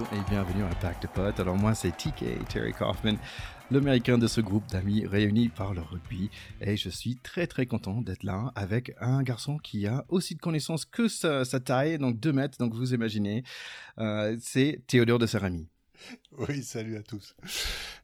et bienvenue à de Potes. Alors moi c'est TK, Terry Kaufman, l'américain de ce groupe d'amis réunis par le rugby. Et je suis très très content d'être là avec un garçon qui a aussi de connaissances que sa, taille, donc 2 mètres, donc vous imaginez. Euh, c'est Théodore de Sarami. Oui, salut à tous.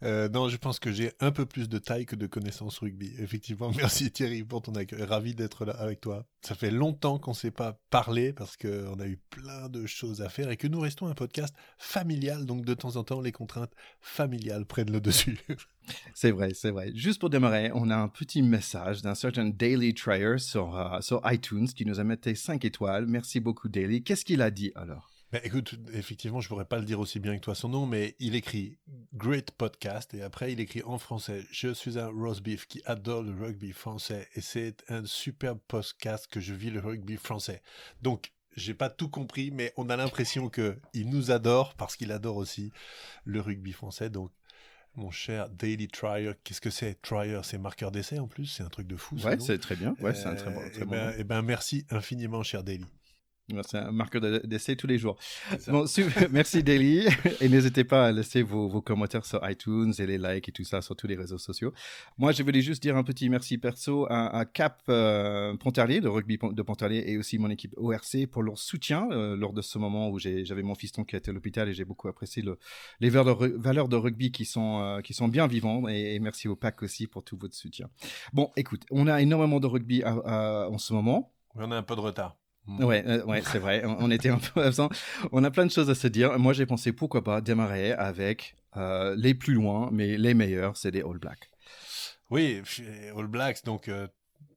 Euh, non, je pense que j'ai un peu plus de taille que de connaissances rugby. Effectivement, merci Thierry pour ton accueil. Ravi d'être là avec toi. Ça fait longtemps qu'on ne s'est pas parlé parce qu'on a eu plein de choses à faire et que nous restons un podcast familial. Donc, de temps en temps, les contraintes familiales prennent le dessus. C'est vrai, c'est vrai. Juste pour démarrer, on a un petit message d'un certain Daily Trier sur, euh, sur iTunes qui nous a mis 5 étoiles. Merci beaucoup, Daily. Qu'est-ce qu'il a dit alors? Bah, écoute, effectivement, je pourrais pas le dire aussi bien que toi son nom, mais il écrit Great Podcast et après il écrit en français Je suis un roast beef qui adore le rugby français et c'est un superbe podcast que je vis le rugby français. Donc, j'ai pas tout compris, mais on a l'impression que il nous adore parce qu'il adore aussi le rugby français. Donc, mon cher Daily Trier, qu'est-ce que c'est? Trier, c'est marqueur d'essai en plus, c'est un truc de fou. Ouais, c'est très bien. Ouais, c'est un très bon. Très eh ben, eh ben, merci infiniment, cher Daily. C'est un marqueur d'essai tous les jours. Bon, merci Daily. Et n'hésitez pas à laisser vos, commentaires sur iTunes et les likes et tout ça sur tous les réseaux sociaux. Moi, je voulais juste dire un petit merci perso à, Cap euh, Pontarlier, de rugby de Pontarlier, et aussi mon équipe ORC pour leur soutien euh, lors de ce moment où j'avais mon fiston qui était à l'hôpital et j'ai beaucoup apprécié le, les valeurs de, rugby qui sont, euh, qui sont bien vivantes. Et, merci au PAC aussi pour tout votre soutien. Bon, écoute, on a énormément de rugby en ce moment. On a un peu de retard. Mm. Ouais, euh, ouais, c'est vrai. On, était un peu absent. On a plein de choses à se dire. Moi, j'ai pensé pourquoi pas démarrer avec euh, les plus loin, mais les meilleurs, c'est des All Blacks. Oui, All Blacks, donc euh,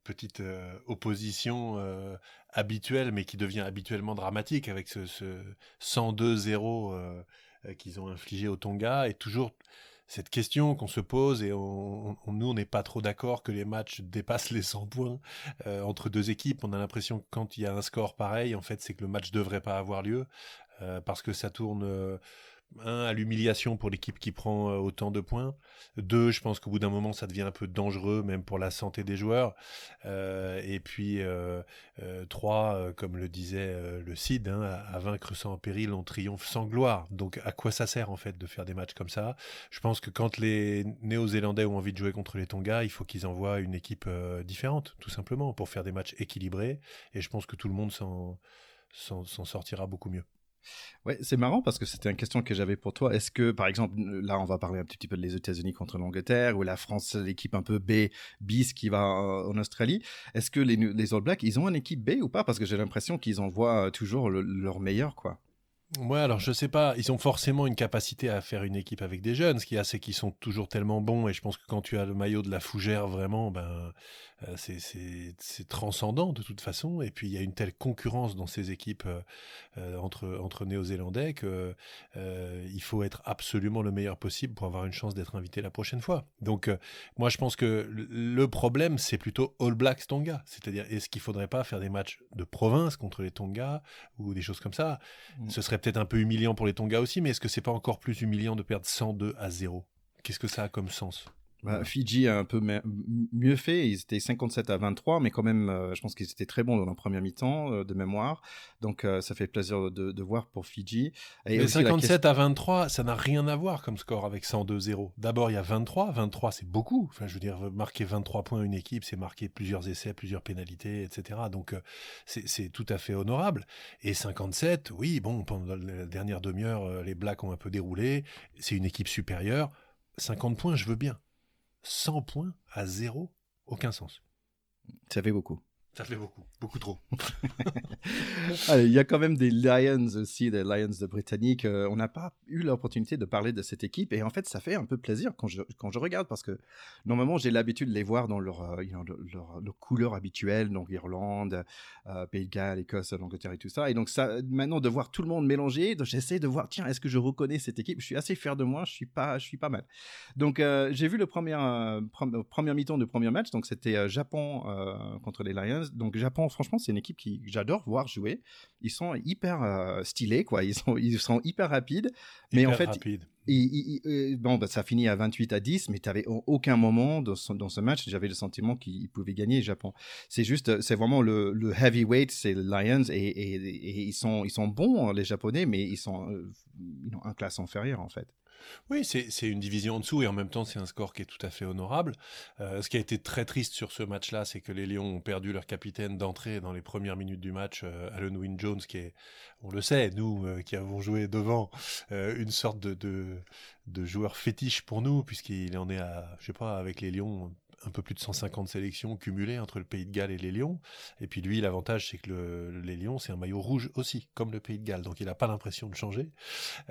petite opposition habituelle, mais qui devient habituellement dramatique avec ce, ce 102-0 qu'ils ont infligé au Tonga et toujours cette question qu'on se pose et on, nous on n'est pas trop d'accord que les matchs dépassent les 100 points euh, entre deux équipes. On a l'impression que quand il y a un score pareil, en fait, c'est que le match devrait pas avoir lieu euh, parce que ça tourne euh, un, à l'humiliation pour l'équipe qui prend euh, autant de points. Deux, je pense qu'au bout d'un moment, ça devient un peu dangereux, même pour la santé des joueurs. Euh, et puis, euh, trois, comme le disait le CID, hein, à, vaincre sans péril, on triomphe sans gloire. Donc, à quoi ça sert, en fait, de faire des matchs comme ça? Je pense que quand les Néo-Zélandais ont envie de jouer contre les Tonga, il faut qu'ils envoient une équipe différente, tout simplement, pour faire des matchs équilibrés. Et je pense que tout le monde s'en sortira beaucoup mieux. Ouais, c'est marrant parce que c'était une question que j'avais pour toi. Est-ce que, par exemple, là, on va parler un petit peu des États-Unis contre l'Angleterre ou la France, l'équipe un peu B, bis qui va en Australie. Est-ce que les, All Blacks, ils ont une équipe B ou pas? Parce que j'ai l'impression qu'ils envoient toujours leur meilleur, quoi. Ouais, alors je sais pas, ils ont forcément une capacité à faire une équipe avec des jeunes. Ce qu'il y a, c'est qu'ils sont toujours tellement bons, et je pense que quand tu as le maillot de la fougère, vraiment, ben, euh, c'est transcendant de toute façon. Et puis il y a une telle concurrence dans ces équipes euh, euh, entre, entre Néo-Zélandais que il faut être absolument le meilleur possible pour avoir une chance d'être invité la prochaine fois. Donc moi je pense que le problème c'est plutôt All Blacks Tonga, c'est-à-dire est-ce qu'il faudrait pas faire des matchs de province contre les Tonga ou des choses comme ça? Mmh. Ce serait peut-être un peu humiliant pour les Tonga aussi, mais est-ce que c'est pas encore plus humiliant de perdre 102 à 0 Qu'est-ce que ça a comme sens? Bah, Fidji a un peu mieux fait. Ils étaient 57 à 23, mais quand même, euh, je pense qu'ils étaient très bons dans la première mi-temps euh, de mémoire. Donc, euh, ça fait plaisir de, voir pour Fidji. Et mais 57 à 23, ça n'a rien à voir comme score avec 102-0. D'abord, il y a 23. 23, c'est beaucoup. Enfin, je veux dire, marquer 23 points à une équipe, c'est marquer plusieurs essais, plusieurs pénalités, etc. Donc, c'est tout à fait honorable. Et 57, oui, bon, pendant la dernière demi-heure, les Blacks ont un peu déroulé. C'est une équipe supérieure. 50 points, je veux bien. 100 points à zéro, aucun sens. Ça fait beaucoup. Ça fait beaucoup, beaucoup trop. il y a quand même des Lions aussi, des Lions de Britannique. Euh, on n'a pas eu l'opportunité de parler de cette équipe et en fait, ça fait un peu plaisir quand je, quand je regarde parce que normalement, j'ai l'habitude de les voir dans leur, euh, leur, leur, habituelle, donc Irlande, euh, Pays de Galles, Écosse, l'Angleterre et tout ça. Et donc, ça, maintenant, de voir tout le monde mélangé, j'essaie de voir, tiens, est-ce que je reconnais cette équipe? Je suis assez fier de moi, je suis pas, je suis pas mal. Donc, j'ai vu le premier, premier mi-temps du premier match, donc c'était Japon contre les Lions Donc Japon, franchement, c'est une équipe qui j'adore voir jouer. Ils sont hyper stylés, quoi. Ils sont, ils sont hyper rapides. Mais en fait, bon, bah, ça finit à 28 à 10, mais tu n'avais aucun moment dans ce, dans ce match, j'avais le sentiment qu'ils pouvaient gagner Japon. C'est juste, c'est vraiment le, le heavyweight, c'est Lions, et, et, ils, sont, ils sont bons, les Japonais, mais ils sont ils ont un classe inférieure, en fait. Oui, c'est une division en dessous et en même temps c'est un score qui est tout à fait honorable. Euh, ce qui a été très triste sur ce match-là, c'est que les Lions ont perdu leur capitaine d'entrée dans les premières minutes du match, euh, Alan Wynne Jones, qui est, on le sait, nous euh, qui avons joué devant, une sorte de, de, de, joueur fétiche pour nous, puisqu'il en est à, je sais pas, avec les Lions un peu plus de 150 sélections cumulées entre le Pays de Galles et les Lions. Et puis lui, l'avantage, c'est que le, les Lions, c'est un maillot rouge aussi, comme le Pays de Galles. Donc il n'a pas l'impression de changer.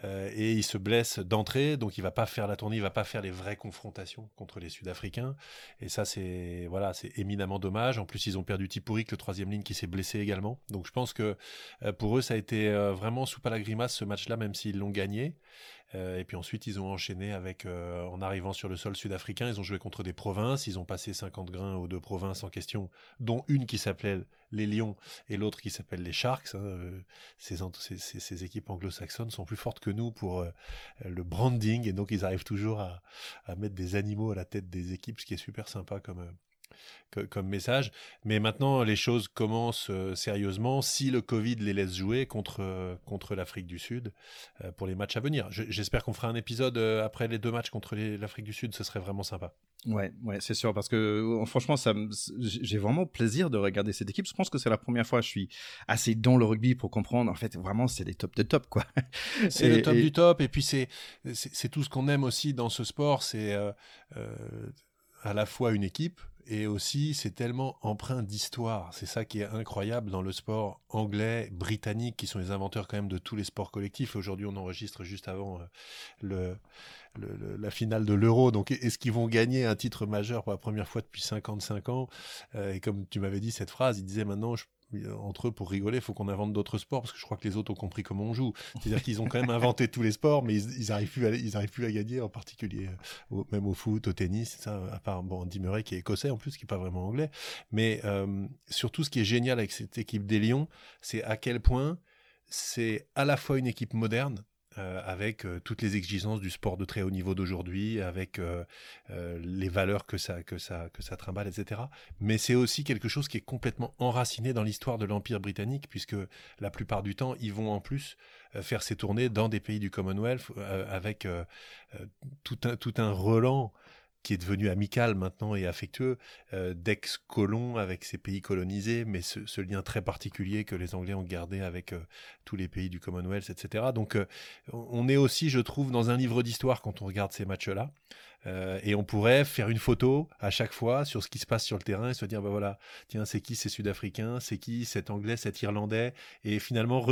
Euh, et il se blesse d'entrée, donc il va pas faire la tournée, il va pas faire les vraies confrontations contre les Sud-Africains. Et ça, c'est voilà, c'est éminemment dommage. En plus, ils ont perdu Tipouric, le troisième ligne, qui s'est blessé également. Donc je pense que euh, pour eux, ça a été euh, vraiment sous à la grimace ce match-là, même s'ils l'ont gagné. Euh, et puis ensuite, ils ont enchaîné avec, euh, en arrivant sur le sol sud-africain, ils ont joué contre des provinces, ils ont passé 50 grains aux deux provinces en question, dont une qui s'appelait les Lions et l'autre qui s'appelle les Sharks. Hein, euh, ces, équipes anglo-saxonnes sont plus fortes que nous pour le branding, et donc ils arrivent toujours à, à, mettre des animaux à la tête des équipes, ce qui est super sympa comme, comme message. Mais maintenant, les choses commencent euh, sérieusement si le Covid les laisse jouer contre, euh, contre l'Afrique du Sud euh, pour les matchs à venir. J'espère qu'on fera un épisode après les deux matchs contre l'Afrique du Sud, ce serait vraiment sympa. Ouais, ouais, c'est sûr, parce que franchement, ça, j'ai vraiment plaisir de regarder cette équipe. Je pense que c'est la première fois que je suis assez dans le rugby pour comprendre. En fait, vraiment, c'est des top de top, quoi. C'est le top du top, et puis c'est c'est tout ce qu'on aime aussi dans ce sport, c'est à la fois une équipe, et aussi c'est tellement empreint d'histoire. C'est ça qui est incroyable dans le sport anglais, britannique, qui sont les inventeurs quand même de tous les sports collectifs. Aujourd'hui, on enregistre juste avant euh, la finale de l'Euro. Donc, est-ce qu'ils vont gagner un titre majeur pour la première fois depuis 55 ans? Euh, Et comme tu m'avais dit cette phrase, il disait maintenant, je entre eux pour rigoler, il faut qu'on invente d'autres sports parce que je crois que les autres ont compris comment on joue. C'est-à-dire qu'ils ont quand même inventé tous les sports, mais ils, n'arrivent plus, à, ils arrivent plus à gagner, en particulier euh, même au foot, au tennis, ça. À part bon, Andy qui est écossais en plus, qui est pas vraiment anglais. Mais euh, surtout, ce qui est génial avec cette équipe des Lions, c'est à quel point c'est à la fois une équipe moderne, euh, avec euh, toutes les exigences du sport de très haut niveau d'aujourd'hui, avec euh, les valeurs que ça, que, ça, que ça trimballe, etc. Mais c'est aussi quelque chose qui est complètement enraciné dans l'histoire de l'Empire britannique, puisque la plupart du temps, ils vont en plus faire ces tournées dans des pays du Commonwealth, avec tout, un, tout un relan qui est devenu amical maintenant et affectueux, euh, d'ex-colons avec ces pays colonisés, mais ce, lien très particulier que les Anglais ont gardé avec euh, tous les pays du Commonwealth, etc. Donc euh, on est aussi, je trouve, dans un livre d'histoire quand on regarde ces matchs-là. Euh, et on pourrait faire une photo à chaque fois sur ce qui se passe sur le terrain et se dire, bah voilà, tiens, c'est qui ces Sud-Africains, c'est qui cet Anglais, cet Irlandais, et finalement,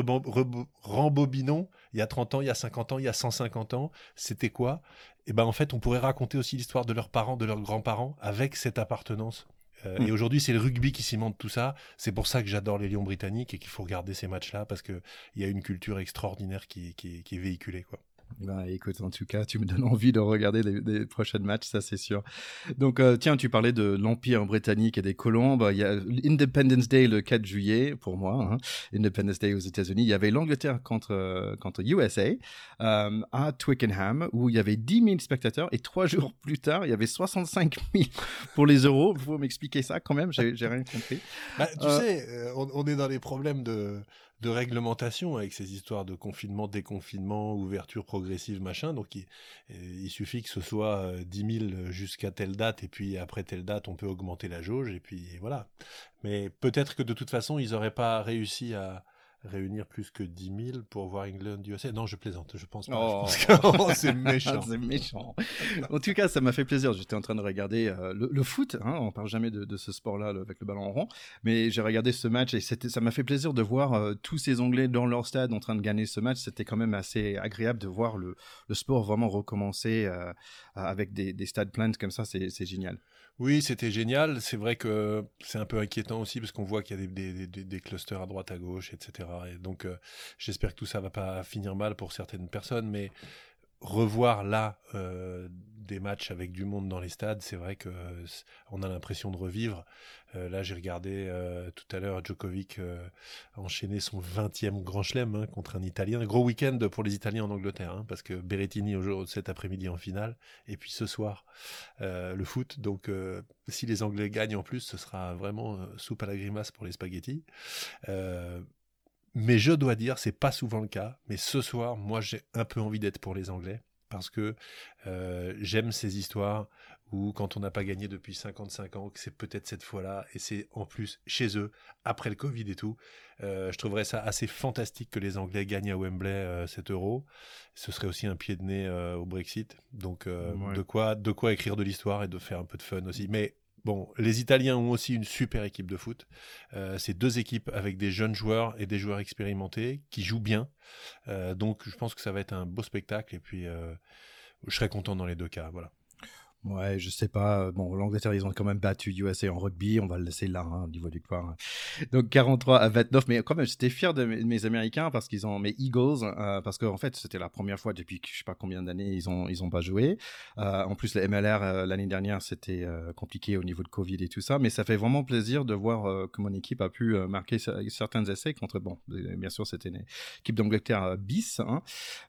rembobinons, il y a 30 ans, il y a 50 ans, il y a 150 ans, c'était quoi? Et ben en fait, on pourrait raconter aussi l'histoire de leurs parents, de leurs grands-parents, avec cette appartenance. Euh, mm. Et aujourd'hui, c'est le rugby qui cimente tout ça. C'est pour ça que j'adore les Lions britanniques et qu'il faut regarder ces matchs-là parce qu'il y a une culture extraordinaire qui, qui, qui est véhiculée. Quoi. Bah, écoute, en tout cas, tu me donnes envie de regarder les, prochains matchs, ça c'est sûr. Donc, euh, tiens, tu parlais de l'Empire britannique et des colons. Bah, il y a Independence Day le 4 juillet, pour moi, hein. Independence Day aux États-Unis. Il y avait l'Angleterre contre, euh, contre USA euh, à Twickenham, où il y avait 10 000 spectateurs. Et trois jours plus tard, il y avait 65 000 pour les euros. Vous m'expliquer ça quand même? J'ai rien compris. Bah, tu sais, on, est dans les problèmes de de réglementation avec ces histoires de confinement, déconfinement, ouverture progressive, machin. Donc il, suffit que ce soit 10 euh, 000 jusqu'à telle date et puis après telle date, on peut augmenter la jauge et puis voilà. Mais peut-être que de toute façon, ils n'auraient pas réussi à, réunir plus que 10 000 pour voir England USA. Non, je plaisante, je pense pas. Oh. oh c'est méchant. c'est méchant. En tout cas, ça m'a fait plaisir. J'étais en train de regarder euh, le, foot. Hein, on parle jamais de, ce sport-là avec le ballon en rond, mais j'ai regardé ce match et ça m'a fait plaisir de voir euh, tous ces Anglais dans leur stade en train de gagner ce match. C'était quand même assez agréable de voir le, sport vraiment recommencer euh, avec des, des stades pleins comme ça. C'est génial. Oui, c'était génial. C'est vrai que c'est un peu inquiétant aussi parce qu'on voit qu'il y a des, clusters à droite, à gauche, etc. Et donc, euh, j'espère que tout ça va pas finir mal pour certaines personnes. Mais revoir là des matchs avec du monde dans les stades, c'est vrai que on a l'impression de revivre. Euh, là, j'ai regardé euh, tout à l'heure Djokovic euh, enchaîner son 20e grand chelem hein, contre un Italien. Gros week-end pour les Italiens en Angleterre, hein, parce que Berrettini au cet après-midi en finale, et puis ce soir le foot. Donc, si les Anglais gagnent en plus, ce sera vraiment soupe à la grimace pour les spaghettis. mais je dois dire, c'est pas souvent le cas. Mais ce soir, moi, j'ai un peu envie d'être pour les Anglais parce que j'aime ces histoires où quand on n'a pas gagné depuis 55 ans, que c'est peut-être cette fois-là, et c'est en plus chez eux, après le Covid et tout, je trouverais ça assez fantastique que les Anglais gagnent à Wembley cet euro. Ce serait aussi un pied de nez au Brexit, donc de, quoi, de quoi écrire de l'histoire et de faire un peu de fun aussi. Mais Bon, les Italiens ont aussi une super équipe de foot. Euh, c'est deux équipes avec des jeunes joueurs et des joueurs expérimentés qui jouent bien. Euh, donc, je pense que ça va être un beau spectacle et puis euh, je serai content dans les deux cas. Voilà. Ouais, je sais pas. Bon, l'Angleterre, ils ont quand même battu USA en rugby. On va le laisser là, hein, au niveau du victoire. Donc 43 à 29. Mais quand même, j'étais fier de mes, Américains parce qu'ils ont mes Eagles. Euh, parce qu'en fait, c'était la première fois depuis je sais pas combien d'années ils ont ils ont pas joué. Euh, en plus, les MLR euh, l'année dernière, c'était compliqué au niveau de Covid et tout ça. Mais ça fait vraiment plaisir de voir que mon équipe a pu marquer certains essais contre. Bon, bien sûr, c'était une équipe d'Angleterre bis. Hein,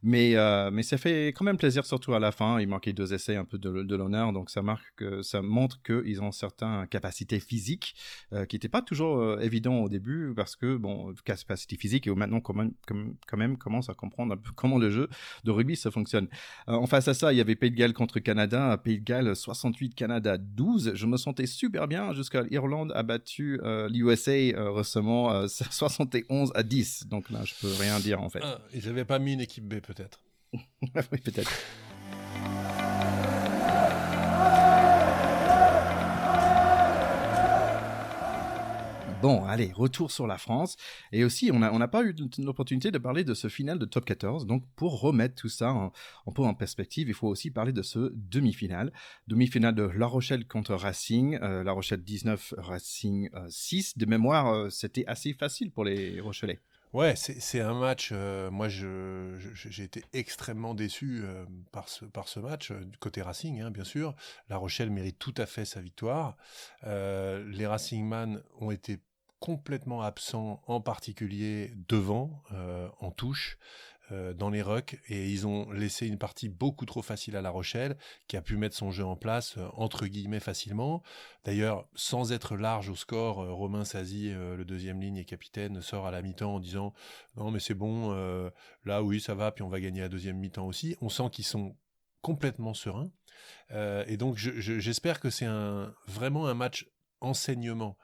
mais mais ça fait quand même plaisir, surtout à la fin. Ils marquaient deux essais, un peu de l'honneur donc ça marque, ça montre qu'ils ont certaines capacités physiques euh, qui n'étaient pas toujours euh, évidents au début parce que bon, capacité physique et maintenant quand même, quand même commence à comprendre un peu comment le jeu de rugby ça fonctionne. Euh, en face à ça, il y avait Pays de Galles contre Canada, Pays de Galles 68, Canada 12. Je me sentais super bien jusqu'à l'Irlande a battu l'USA récemment 71 à 10. Donc là, je peux rien dire en fait. Ah, ils n'avaient pas mis une équipe B peut-être. oui, peut-être. Bon, allez, retour sur la France. Et aussi, on n'a pas eu l'opportunité de parler de ce final de top 14. Donc, pour remettre tout ça en, peu en perspective, il faut aussi parler de ce demi-finale. Demi-finale de La Rochelle contre Racing. Euh, la Rochelle 19, Racing 6. Euh, de mémoire, euh, c'était assez facile pour les Rochelais. Ouais, c'est un match. moi, j'ai été extrêmement déçu par, ce, par ce match, du côté Racing, hein, bien sûr. La Rochelle mérite tout à fait sa victoire. les Racingman ont été complètement absent, en particulier devant, euh, en touche, euh, dans les rucks, et ils ont laissé une partie beaucoup trop facile à La Rochelle, qui a pu mettre son jeu en place, euh, entre guillemets, facilement. D'ailleurs, sans être large au score, Romain Sazi, le deuxième ligne et capitaine, sort à la mi-temps en disant « Non, mais c'est bon, là, oui, ça va, puis on va gagner la deuxième mi-temps aussi. » On sent qu'ils sont complètement sereins. et donc, j'espère que c'est vraiment un match enseignement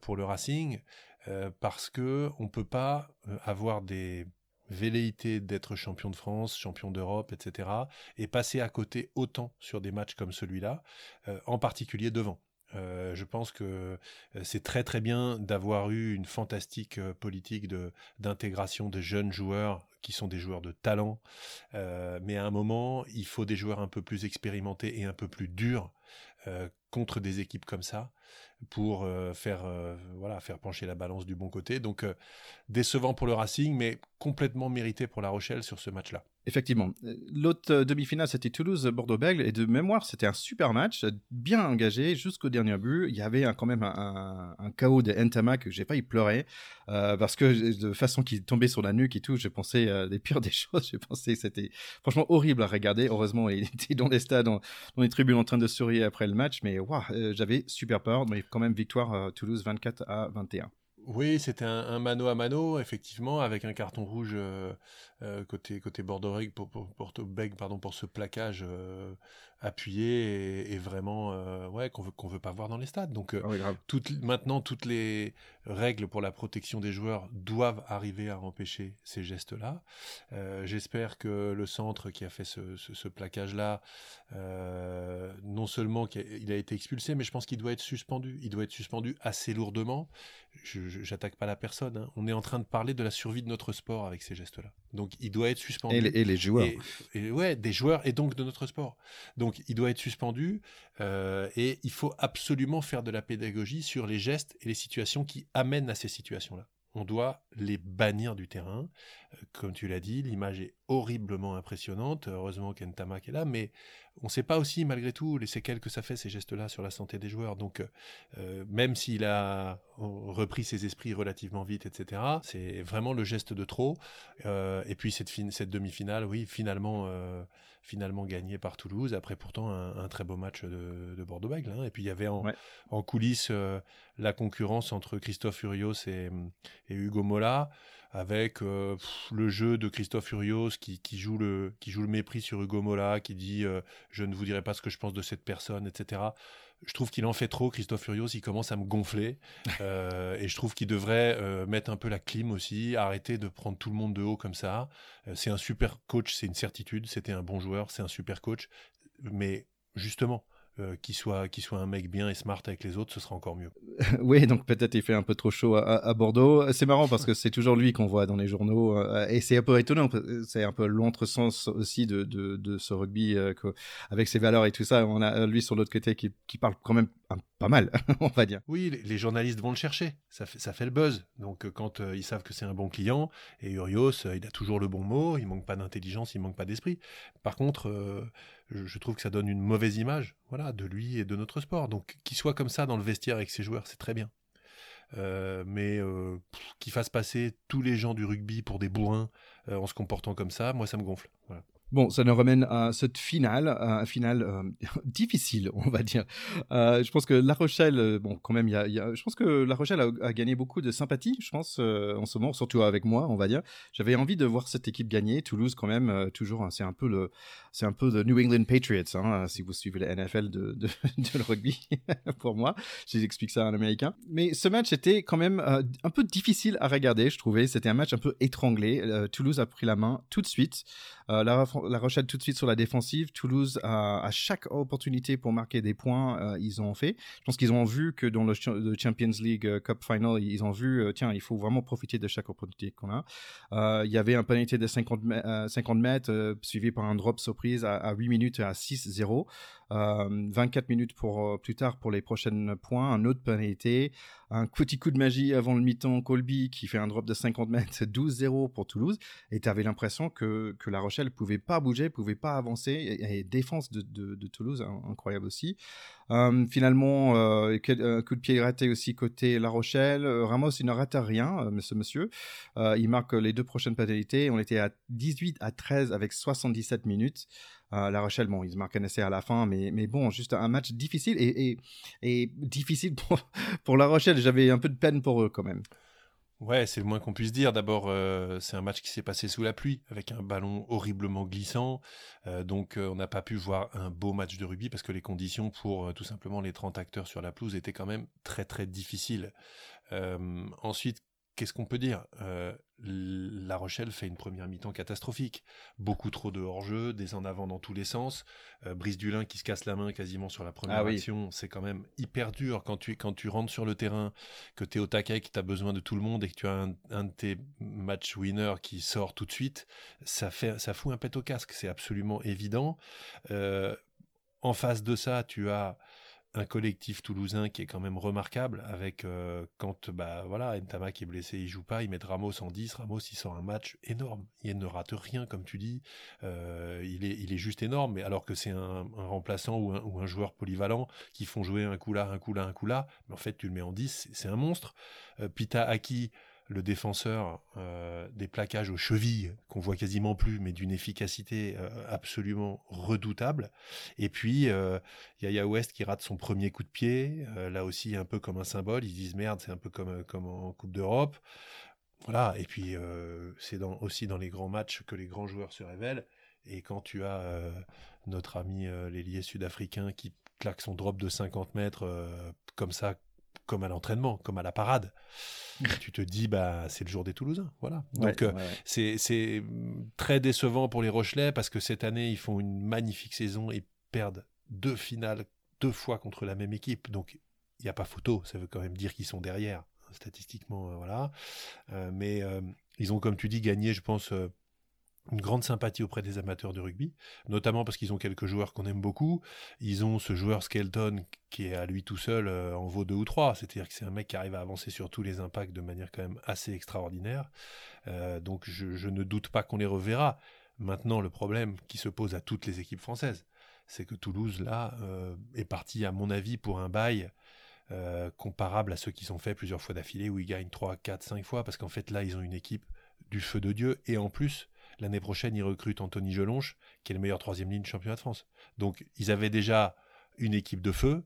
pour le Racing euh, parce que on peut pas euh, avoir des velléités d'être champion de France, champion d'Europe, etc. et passer à côté autant sur des matchs comme celui-là, en particulier devant. je pense que c'est très très bien d'avoir eu une fantastique politique de d'intégration des jeunes joueurs qui sont des joueurs de talent, mais à un moment il faut des joueurs un peu plus expérimentés et un peu plus durs contre des équipes comme ça pour euh, faire, euh, voilà, faire pencher la balance du bon côté. Donc euh, décevant pour le Racing, mais complètement mérité pour La Rochelle sur ce match-là. Effectivement. L'autre euh, demi-finale, c'était Toulouse-Bordeaux-Bègles. Et de mémoire, c'était un super match, bien engagé jusqu'au dernier but. Il y avait quand même un, chaos de Entama que j'ai failli pleurer. Euh, parce que de façon qu'il tombait sur la nuque et tout, j'ai pensé euh, des pires des choses. J'ai pensé que c'était franchement horrible à regarder. Heureusement, il était dans les stades, dans, les tribunes en train de sourire après le match. Mais j'avais super peur. Mais quand même, victoire Toulouse 24 à 21. Oui, c'était un, mano à mano, effectivement, avec un carton rouge euh, côté côté Bordeaux pour, pour, pour ce plaquage euh, appuyé et, vraiment euh, ouais qu'on veut qu'on veut pas voir dans les stades. Donc ah maintenant toutes les règles pour la protection des joueurs doivent arriver à empêcher ces gestes là j'espère que le centre qui a fait ce, ce, plaquage là non seulement il a été expulsé mais je pense qu'il doit être suspendu. Il doit être suspendu assez lourdement. Je j'attaque pas la personne hein. on est en train de parler de la survie de notre sport avec ces gestes là donc il doit être suspendu. Et les, joueurs. Et, ouais, des joueurs et donc de notre sport. Donc il doit être suspendu euh, et il faut absolument faire de la pédagogie sur les gestes et les situations qui amènent à ces situations-là. On doit les bannir du terrain. Euh, comme tu l'as dit, l'image est horriblement impressionnante. Heureusement qu'Entamak est là, mais on ne sait pas aussi, malgré tout, les séquelles que ça fait, ces gestes-là, sur la santé des joueurs. Donc, euh, même s'il a repris ses esprits relativement vite, etc., c'est vraiment le geste de trop. Euh, et puis, cette, cette demi-finale, oui, finalement, finalement gagnée par Toulouse. Après, pourtant, un, très beau match de, Bordeaux-Bègles. Hein. Et puis, il y avait en, en coulisses la concurrence entre Christophe Furios et, et Hugo Mola avec euh, le jeu de Christophe Furios qui, joue le, qui joue le mépris sur Hugo Mola, qui dit euh, je ne vous dirai pas ce que je pense de cette personne, etc. Je trouve qu'il en fait trop, Christophe Furios, il commence à me gonfler. Euh, et je trouve qu'il devrait mettre un peu la clim aussi, arrêter de prendre tout le monde de haut comme ça. c'est un super coach, c'est une certitude, c'était un bon joueur, c'est un super coach. Mais justement, euh, qu'il soit, soit un mec bien et smart avec les autres, ce sera encore mieux. oui, donc peut-être il fait un peu trop chaud à, Bordeaux. C'est marrant parce que c'est toujours lui qu'on voit dans les journaux euh, et c'est un peu étonnant. C'est un peu l'entresens aussi de, de, ce rugby euh, avec ses valeurs et tout ça. On a lui sur l'autre côté qui, qui, parle quand même pas mal, on va dire. Oui, les, journalistes vont le chercher. Ça fait, ça fait le buzz. Donc quand ils savent que c'est un bon client et Urios, il a toujours le bon mot, il manque pas d'intelligence, il manque pas d'esprit. Par contre, je, trouve que ça donne une mauvaise image voilà, de lui et de notre sport. Donc qu'il soit comme ça dans le vestiaire avec ses joueurs, c'est très bien. Euh, mais euh, qu'il fasse passer tous les gens du rugby pour des bourrins euh, en se comportant comme ça, moi ça me gonfle. Bon, ça nous ramène à cette finale, un final euh, difficile, on va dire. Euh, je pense que La Rochelle, euh, bon, quand même, y a, y a, je pense que La Rochelle a, gagné beaucoup de sympathie, je pense, en ce moment, surtout avec moi, on va dire. J'avais envie de voir cette équipe gagner. Toulouse, quand même, toujours, hein, c'est un peu le, c'est un peu le New England Patriots, hein, si vous suivez la NFL de, de, de le rugby, pour moi. J'explique ça en américain. Mais ce match était quand même un peu difficile à regarder, je trouvais. C'était un match un peu étranglé. Toulouse a pris la main tout de suite. La, la Rochelle tout de suite sur la défensive. Toulouse, à, chaque opportunité pour marquer des points, euh, ils ont fait. Je pense qu'ils ont vu que dans le, Champions League euh, Cup Final, ils ont vu, euh, tiens, il faut vraiment profiter de chaque opportunité qu'on a. il y avait un pénalité de 50, 50 mètres suivi par un drop surprise à, à 8 minutes à 6-0. 24 minutes pour, plus tard pour les prochains points, un autre pénalité, un petit coup de magie avant le mi-temps, Colby qui fait un drop de 50 mètres, 12-0 pour Toulouse, et tu avais l'impression que, que La Rochelle pouvait pas bouger, pouvait pas avancer, et, défense de, Toulouse, incroyable aussi. finalement, euh, coup de pied raté aussi côté La Rochelle. Ramos, il ne rate rien, euh, monsieur. Euh, il marque les deux prochaines pénalités. On était à 18 à 13 avec 77 minutes. La Rochelle, bon, ils marquent un essai à la fin, mais, mais bon, juste un match difficile et, et, difficile pour, pour La Rochelle. J'avais un peu de peine pour eux quand même. Ouais, c'est le moins qu'on puisse dire. D'abord, euh, c'est un match qui s'est passé sous la pluie, avec un ballon horriblement glissant. Euh, donc, euh, on n'a pas pu voir un beau match de rugby parce que les conditions pour tout simplement les 30 acteurs sur la pelouse étaient quand même très très difficiles. ensuite, qu'est-ce qu'on peut dire euh, La Rochelle fait une première mi-temps catastrophique. Beaucoup trop de hors-jeu, des en avant dans tous les sens. Euh, Brice Dulin qui se casse la main quasiment sur la première ah action. C'est quand même hyper dur quand tu, quand tu rentres sur le terrain, que tu es au taquet, que tu as besoin de tout le monde et que tu as un, de tes match winners qui sort tout de suite. Ça, fait, ça fout un pet au casque, c'est absolument évident. Euh, en face de ça, tu as un collectif toulousain qui est quand même remarquable avec euh, quand bah voilà Entama qui est blessé il joue pas ils mettent Ramos en 10 Ramos il sort un match énorme. Il ne rate rien comme tu dis. Euh, il est il est juste énorme mais alors que c'est un, remplaçant ou un, ou un, joueur polyvalent qui font jouer un coup là un coup là un coup là mais en fait tu le mets en 10 c'est un monstre. Euh, Pita Aki le défenseur euh, des plaquages aux chevilles qu'on voit quasiment plus, mais d'une efficacité euh, absolument redoutable. Et puis euh, Yaya West qui rate son premier coup de pied, là aussi un peu comme un symbole. Ils disent merde, c'est un peu comme comme en Coupe d'Europe. Voilà. Et puis c'est aussi dans les grands matchs que les grands joueurs se révèlent. Et quand tu as notre ami l'ailier sud-africain qui claque son drop de 50 mètres comme ça comme à l'entraînement, comme à la parade. tu te dis, bah, c'est le jour des Toulousains. Voilà. Donc, euh, c'est très décevant pour les Rochelais parce que cette année, ils font une magnifique saison et perdent deux finales, deux fois contre la même équipe. Donc, il n'y a pas photo. Ça veut quand même dire qu'ils sont derrière, statistiquement. Euh, voilà. Euh, mais ils ont, comme tu dis, gagné, je pense, une grande sympathie auprès des amateurs de rugby, notamment parce qu'ils ont quelques joueurs qu'on aime beaucoup. Ils ont ce joueur Skelton qui est à lui tout seul euh, en vaut deux ou trois, c'est-à-dire que c'est un mec qui arrive à avancer sur tous les impacts de manière quand même assez extraordinaire. Euh, donc je, ne doute pas qu'on les reverra. Maintenant, le problème qui se pose à toutes les équipes françaises, c'est que Toulouse, là, euh, est parti, à mon avis, pour un bail comparable à ceux qui sont faits plusieurs fois d'affilée, où ils gagnent 3, 4, 5 fois, parce qu'en fait, là, ils ont une équipe du feu de Dieu, et en plus, L'année prochaine, ils recrutent Anthony Gelonche, qui est le meilleur troisième ligne du championnat de France. Donc, ils avaient déjà une équipe de feu,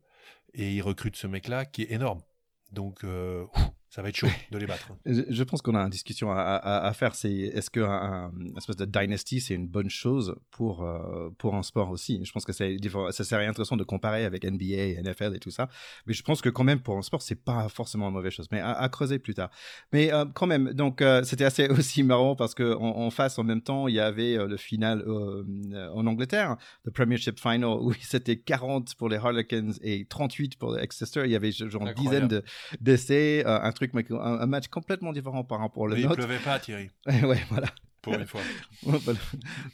et ils recrutent ce mec-là qui est énorme. Donc, euh, ça va être chaud de les battre. Je pense qu'on a une discussion à, faire. C'est est-ce qu'un un, espèce de dynasty c'est une bonne chose pour euh, pour un sport aussi? Je pense que c'est ça serait intéressant de comparer avec NBA, NFL et tout ça. Mais je pense que quand même pour un sport c'est pas forcément une mauvaise chose. Mais à, creuser plus tard. Mais euh, quand même, donc euh, c'était assez aussi marrant parce que en, face en même temps il y avait le final en Angleterre, le Premiership Final où c'était 40 pour les Harlequins et 38 pour Exeter. Il y avait genre une dizaine d'essais, un truc, un, match complètement différent par rapport au nôtre. Il pleuvait pas, Thierry. ouais, voilà. Pour une fois.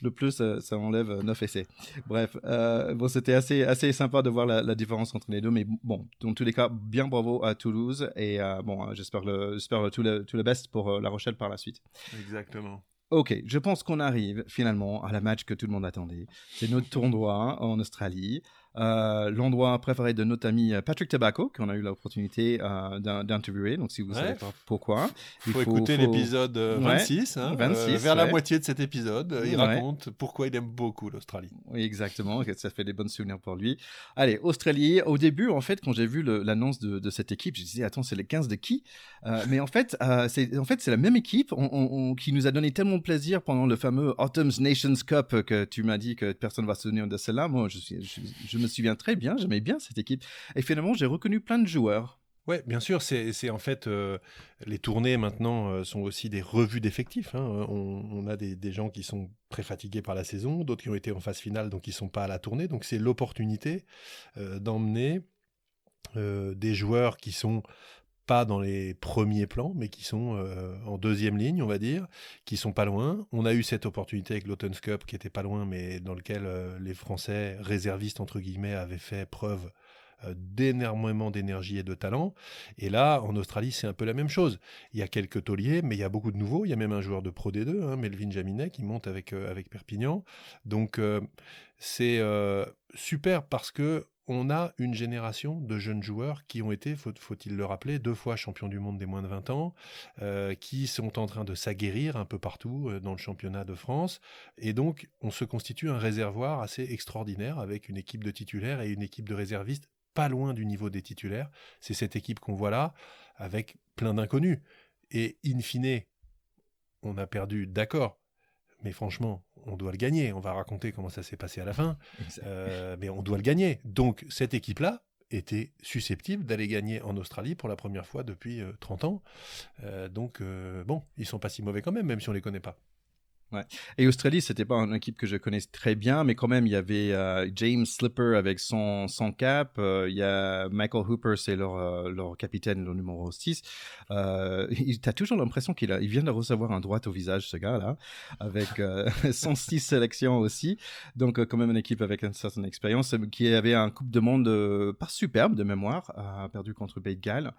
le plus, euh, ça enlève 9 essais. Bref, euh, bon, c'était assez, assez sympa de voir la, différence entre les deux. Mais bon, dans tous les cas, bien bravo à Toulouse. Et euh, bon, j'espère le, j'espère tout le, tout le best pour La Rochelle par la suite. Exactement. Ok, je pense qu'on arrive finalement à la match que tout le monde attendait. C'est notre tournoi en Australie. Euh, l'endroit préféré de notre ami euh, Patrick Tobacco, qu'on a eu l'opportunité euh, d'interviewer. Donc, si vous ne savez pas pourquoi, il faut, écouter l'épisode 26, hein, vers la moitié de cet épisode. il raconte pourquoi il aime beaucoup l'Australie. Oui, exactement. Ça fait des bons souvenirs pour lui. Allez, Australie. Au début, en fait, quand j'ai vu l'annonce de, cette équipe, je disais, attends, c'est les 15 de qui? Mais en fait, c'est en fait, la même équipe qui nous a donné tellement de plaisir pendant le fameux Autumn's Nations Cup que tu m'as dit que personne ne va se souvenir de cela. Moi, je, je, je me souviens très bien, j'aimais bien cette équipe. Et finalement, j'ai reconnu plein de joueurs. Oui, bien sûr, c'est en fait euh, les tournées maintenant euh, sont aussi des revues d'effectifs. Hein. On, a des, gens qui sont très fatigués par la saison, d'autres qui ont été en phase finale donc ils sont pas à la tournée. Donc c'est l'opportunité euh, d'emmener des joueurs qui sont pas dans les premiers plans, mais qui sont euh, en deuxième ligne, on va dire, qui sont pas loin. On a eu cette opportunité avec l'Autumn Cup qui était pas loin, mais dans lequel euh, les Français réservistes entre guillemets avaient fait preuve euh, d'énormément d'énergie et de talent. Et là, en Australie, c'est un peu la même chose. Il y a quelques tauliers, mais il y a beaucoup de nouveaux. Il y a même un joueur de Pro D2, hein, Melvin Jaminet, qui monte avec, avec Perpignan. Donc, c'est super parce que on a une génération de jeunes joueurs qui ont été, faut-il le rappeler, deux fois champions du monde des moins de 20 ans, euh, qui sont en train de s'aguerrir un peu partout euh, dans le championnat de France. Et donc, on se constitue un réservoir assez extraordinaire avec une équipe de titulaires et une équipe de réservistes pas loin du niveau des titulaires. C'est cette équipe qu'on voit là, avec plein d'inconnus. Et in fine, on a perdu, d'accord, mais franchement, on doit le gagner. On va raconter comment ça s'est passé à la fin, euh, mais on doit le gagner. Donc cette équipe-là était susceptible d'aller gagner en Australie pour la première fois depuis 30 euh, ans. Euh, donc bon, ils sont pas si mauvais quand même, même si on les connaît pas. Et Australie, c'était pas une équipe que je connais très bien, mais quand même, il y avait euh, James Slipper avec son, son cap. Euh, il y a Michael Hooper, c'est leur, euh, leur capitaine, le numéro 6. tu as toujours l'impression qu'il il vient de recevoir un droit au visage, ce gars-là, avec 106 sélections aussi. Donc, quand même, une équipe avec une certaine expérience qui avait un Coupe de Monde pas superbe de mémoire, perdu contre Pays de Galles.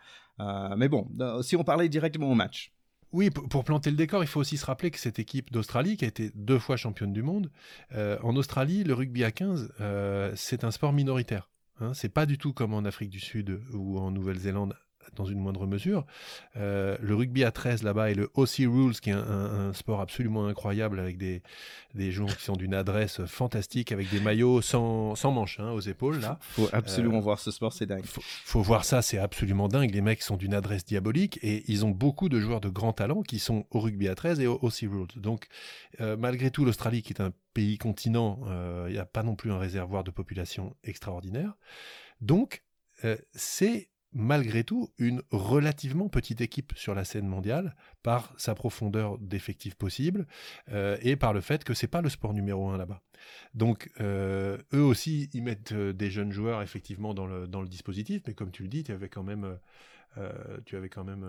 mais bon, si on parlait directement au match. Oui, pour planter le décor, il faut aussi se rappeler que cette équipe d'Australie, qui a été deux fois championne du monde, euh, en Australie, le rugby à 15, euh, c'est un sport minoritaire. Hein. c'est pas du tout comme en Afrique du Sud ou en Nouvelle-Zélande dans une moindre mesure. Euh, le rugby à 13 là-bas et le OC Rules, qui est un, sport absolument incroyable avec des, des joueurs qui sont d'une adresse fantastique, avec des maillots sans, sans manches hein, aux épaules. Là. faut absolument euh, voir ce sport, c'est dingue. Faut, faut voir ça, c'est absolument dingue. Les mecs sont d'une adresse diabolique et ils ont beaucoup de joueurs de grand talent qui sont au rugby à 13 et au OC Rules. Donc, euh, malgré tout, l'Australie, qui est un pays continent, il n'y a pas non plus un réservoir de population extraordinaire. Donc, c'est malgré tout une relativement petite équipe sur la scène mondiale par sa profondeur d'effectifs possible euh, et par le fait que c'est pas le sport numéro un là-bas. Donc euh, eux aussi ils mettent euh, des jeunes joueurs effectivement dans le dans le dispositif, mais comme tu le dis, tu avais quand même tu avais quand même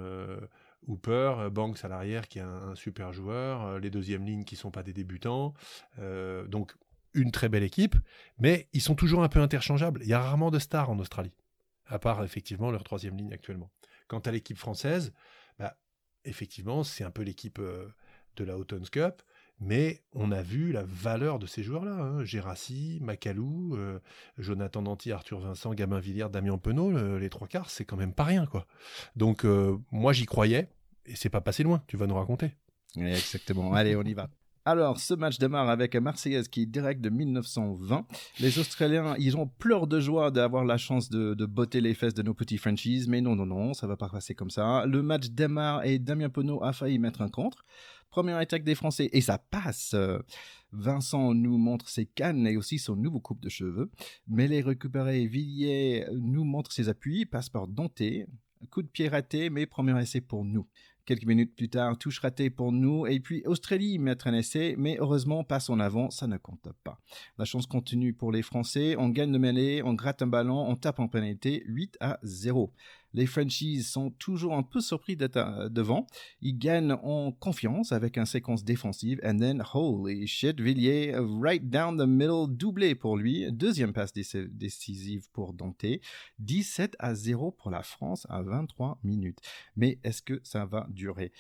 Hooper, Banks à l'arrière qui est un, super joueur, les deuxièmes lignes qui sont pas des débutants. donc une très belle équipe, mais ils sont toujours un peu interchangeables. Il y a rarement de stars en Australie, à part effectivement leur troisième ligne actuellement. Quant à l'équipe française, bah, effectivement, c'est un peu l'équipe de la Houghton's Cup. Mais on a vu la valeur de ces joueurs-là. Hein. Gérassi, Macalou, euh, Jonathan Danty, Arthur Vincent, Gabin Villiers, Damien Penaud, les trois quarts, c'est quand même pas rien. quoi. Donc euh, moi j'y croyais, et c'est pas passé loin, tu vas nous raconter. exactement, allez on y va. Alors, ce match démarre avec un Marseillaise qui est direct de 1920. Les Australiens, ils ont pleuré de joie d'avoir la chance de, botter les fesses de nos petits franchises, mais non, non, non, ça va pas passer comme ça. Le match démarre et Damien Penaud a failli mettre un contre. Première attaque des Français et ça passe. Vincent nous montre ses cannes et aussi son nouveau coupe de cheveux. Mais les récupérés, Villiers nous montre ses appuis, passe par. Coup de pied raté, mais premier essai pour nous. Quelques minutes plus tard, touche ratée pour nous. Et puis Australie mettre un essai, mais heureusement passe en avant, ça ne compte pas. La chance continue pour les Français. On gagne le mêlée, on gratte un ballon, on tape en pénalité 8 à 0. Les Frenchies sont toujours un peu surpris d'être euh, devant. Ils gagnent en confiance avec une séquence défensive. And then, holy shit, Villiers, right down the middle, doublé pour lui. Deuxième passe décisive pour Dante. 17 à 0 pour la France à 23 minutes. Mais est-ce que ça va durer?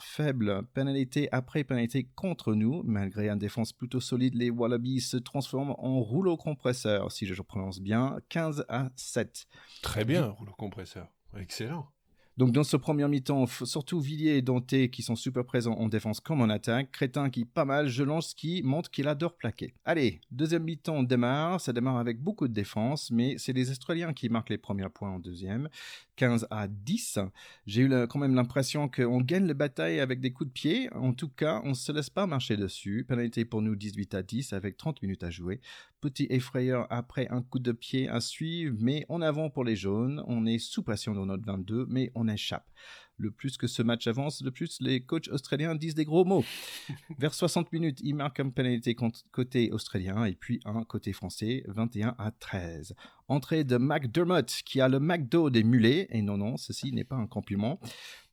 Faible. Pénalité après pénalité contre nous. Malgré une défense plutôt solide, les Wallabies se transforment en rouleau compresseur, si je prononce bien, 15 à 7. Très bien, rouleau compresseur. Excellent. Donc dans ce premier mi-temps, surtout Villiers et Dante qui sont super présents en défense comme en attaque. Crétin qui pas mal, je lance qui montre qu'il adore plaquer. Allez, deuxième mi-temps démarre, ça démarre avec beaucoup de défense, mais c'est les Australiens qui marquent les premiers points en deuxième. 15 à 10. J'ai eu quand même l'impression qu'on gagne la bataille avec des coups de pied. En tout cas, on ne se laisse pas marcher dessus. Pénalité pour nous 18 à 10 avec 30 minutes à jouer. Petit effrayeur après un coup de pied à suivre, mais en avant pour les jaunes. On est sous pression dans notre 22, mais on échappe le plus que ce match avance, le plus les coachs australiens disent des gros mots. Vers 60 minutes, il marque un pénalité côté australien et puis un côté français, 21 à 13. Entrée de McDermott qui a le McDo des mulets, et non, non, ceci n'est pas un compliment.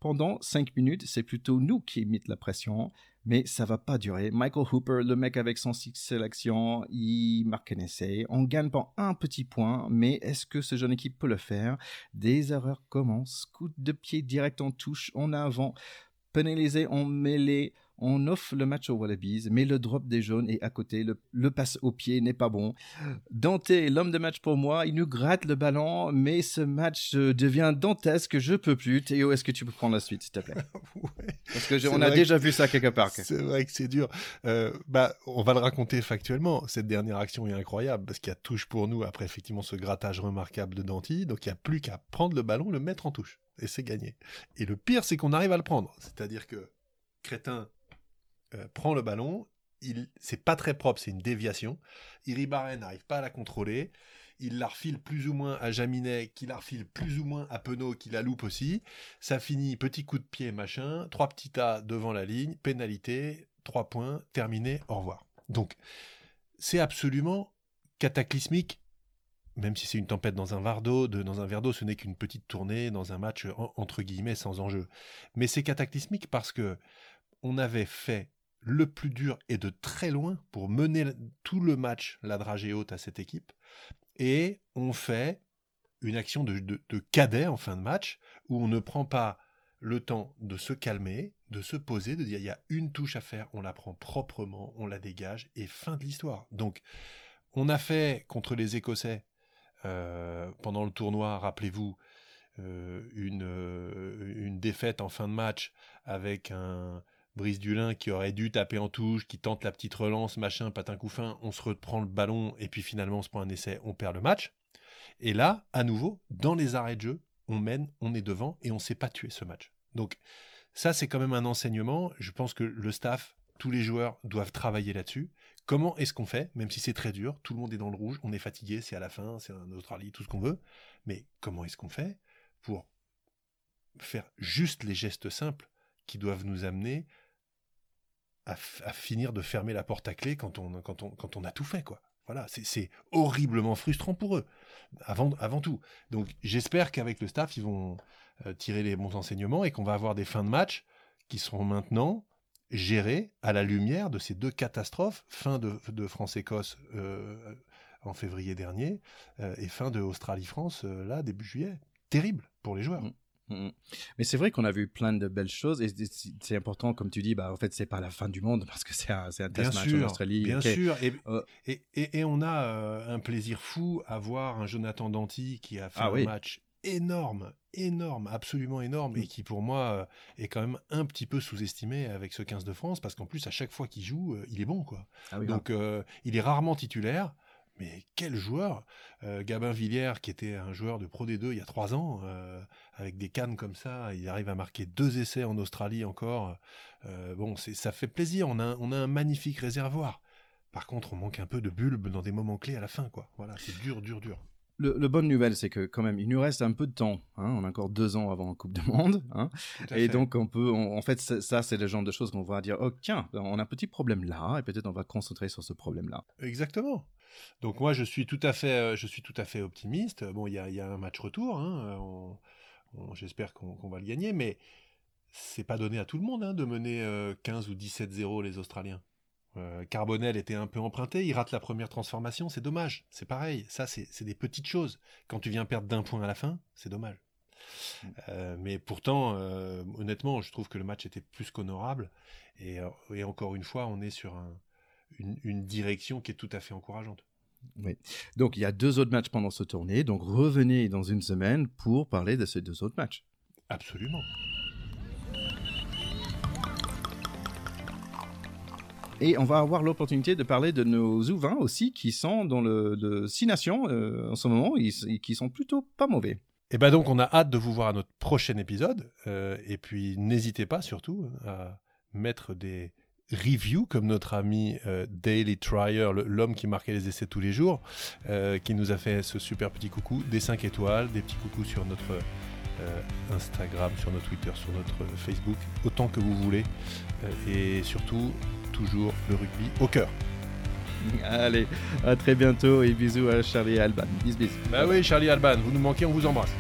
Pendant 5 minutes, c'est plutôt nous qui imitent la pression mais ça va pas durer. Michael Hooper, le mec avec son six sélection, il marque un essai. On gagne pas un petit point, mais est-ce que ce jeune équipe peut le faire? Des erreurs commencent. Coup de pied direct en touche, en avant, pénalisé en mêlée on offre le match aux Wallabies, mais le drop des jaunes est à côté, le, passe au pied n'est pas bon. Dante, l'homme de match pour moi, il nous gratte le ballon, mais ce match euh, devient dantesque, je peux plus. Théo, est-ce que tu peux prendre la suite, s'il te plaît? Parce que on a déjà vu ça quelque part. C'est vrai que c'est dur. Euh, bah, on va le raconter factuellement. Cette dernière action est incroyable parce qu'il y a touche pour nous après effectivement ce grattage remarquable de Danty. Donc il n'y a plus qu'à prendre le ballon, le mettre en touche. Et c'est gagné. Et le pire, c'est qu'on arrive à le prendre. C'est-à-dire que Crétin euh, prend le ballon, c'est pas très propre, c'est une déviation. Iribarren n'arrive pas à la contrôler. Il la refile plus ou moins à Jaminet, qui la refile plus ou moins à Penaud, qui la loupe aussi. Ça finit, petit coup de pied, machin, trois petits tas devant la ligne, pénalité, trois points, terminé, au revoir. Donc, c'est absolument cataclysmique, même si c'est une tempête dans un verre d'eau, dans un verre d'eau, ce n'est qu'une petite tournée dans un match entre guillemets sans enjeu. Mais c'est cataclysmique parce que on avait fait le plus dur est de très loin pour mener tout le match la dragée haute à cette équipe. Et on fait une action de, cadet en fin de match où on ne prend pas le temps de se calmer, de se poser, de dire il y a une touche à faire, on la prend proprement, on la dégage et fin de l'histoire. Donc on a fait contre les Écossais euh, pendant le tournoi, rappelez-vous, euh, euh, une défaite en fin de match avec un, Brice Dulin qui aurait dû taper en touche, qui tente la petite relance, machin, patin couffin, on se reprend le ballon et puis finalement on se prend un essai, on perd le match. Et là, à nouveau, dans les arrêts de jeu, on mène, on est devant et on ne sait pas tuer ce match. Donc ça, c'est quand même un enseignement. Je pense que le staff, tous les joueurs doivent travailler là-dessus. Comment est-ce qu'on fait, même si c'est très dur, tout le monde est dans le rouge, on est fatigué, c'est à la fin, c'est un Australie, tout ce qu'on veut, mais comment est-ce qu'on fait pour faire juste les gestes simples qui doivent nous amener à, finir de fermer la porte à clé quand on, a tout fait. Voilà, c'est horriblement frustrant pour eux, avant, avant tout. Donc j'espère qu'avec le staff, ils vont euh, tirer les bons enseignements et qu'on va avoir des fins de match qui seront maintenant gérées à la lumière de ces deux catastrophes, fin de, France-Écosse euh, en février dernier euh, et fin de Australie-France là, début juillet. Terrible pour les joueurs. Mm. Mm, mm. Mais c'est vrai qu'on a vu plein de belles choses et c'est important, comme tu dis, bah, en fait, c'est pas la fin du monde parce que c'est un, un test match en Australie. Bien sûr, euh, et, et, et, on a euh, un plaisir fou à voir un Jonathan Danty qui a fait ah un match énorme, énorme, absolument énorme, et mm. qui pour moi euh, est quand même un petit peu sous-estimé avec ce 15 de France, parce qu'en plus à chaque fois qu'il joue, il est bon, quoi. Ah Donc il est rarement titulaire, mais quel joueur euh, Gabin Villiers, qui était un joueur de Pro D2 il y a trois ans, euh, avec des cannes comme ça, il arrive à marquer deux essais en Australie encore. Euh, bon, ça fait plaisir, on a, on a un magnifique réservoir. Par contre, on manque un peu de bulbe dans des moments clés à la fin, quoi. Voilà, c'est dur, dur, dur. Le, bonne nouvelle, c'est que quand même, il nous reste un peu de temps. Hein. on a encore deux ans avant la Coupe du Monde. Hein. et donc, on peut, en fait, ça, c'est le genre de choses qu'on va dire, oh tiens, on a un petit problème là, et peut-être on va concentrer sur ce problème-là. Exactement. Donc moi, je suis tout à fait, euh, je suis tout à fait optimiste. Bon, il y a, un match retour. Hein, j'espère qu'on va le gagner, mais c'est pas donné à tout le monde hein, de mener 15 euh, ou 17-0 les Australiens. Euh, Carbonel était un peu emprunté, il rate la première transformation, c'est dommage. C'est pareil, ça c'est des petites choses. Quand tu viens perdre d'un point à la fin, c'est dommage. Mm. mais pourtant, honnêtement, je trouve que le match était plus qu'honorable. Et, encore une fois, on est sur un, une, direction qui est tout à fait encourageante. Oui. Donc il y a deux autres matchs pendant ce tournée. Donc revenez dans une semaine pour parler de ces deux autres matchs. Absolument. Et on va avoir l'opportunité de parler de nos ouvins aussi, qui sont dans le de six nations euh, en ce moment, et qui sont plutôt pas mauvais. Et bien donc on a hâte de vous voir à notre prochain épisode. Euh, et puis n'hésitez pas surtout à mettre des, review, comme notre ami euh, Daily Trier, l'homme qui marquait les essais tous les jours, euh, qui nous a fait ce super petit coucou, des 5 étoiles, des petits coucous sur notre euh, Instagram, sur notre Twitter, sur notre Facebook, autant que vous voulez. et surtout, toujours le rugby au cœur. Allez, à très bientôt et bisous à Charlie Alban. Bis bis. Bah oui, Charlie Alban, vous nous manquez, on vous embrasse.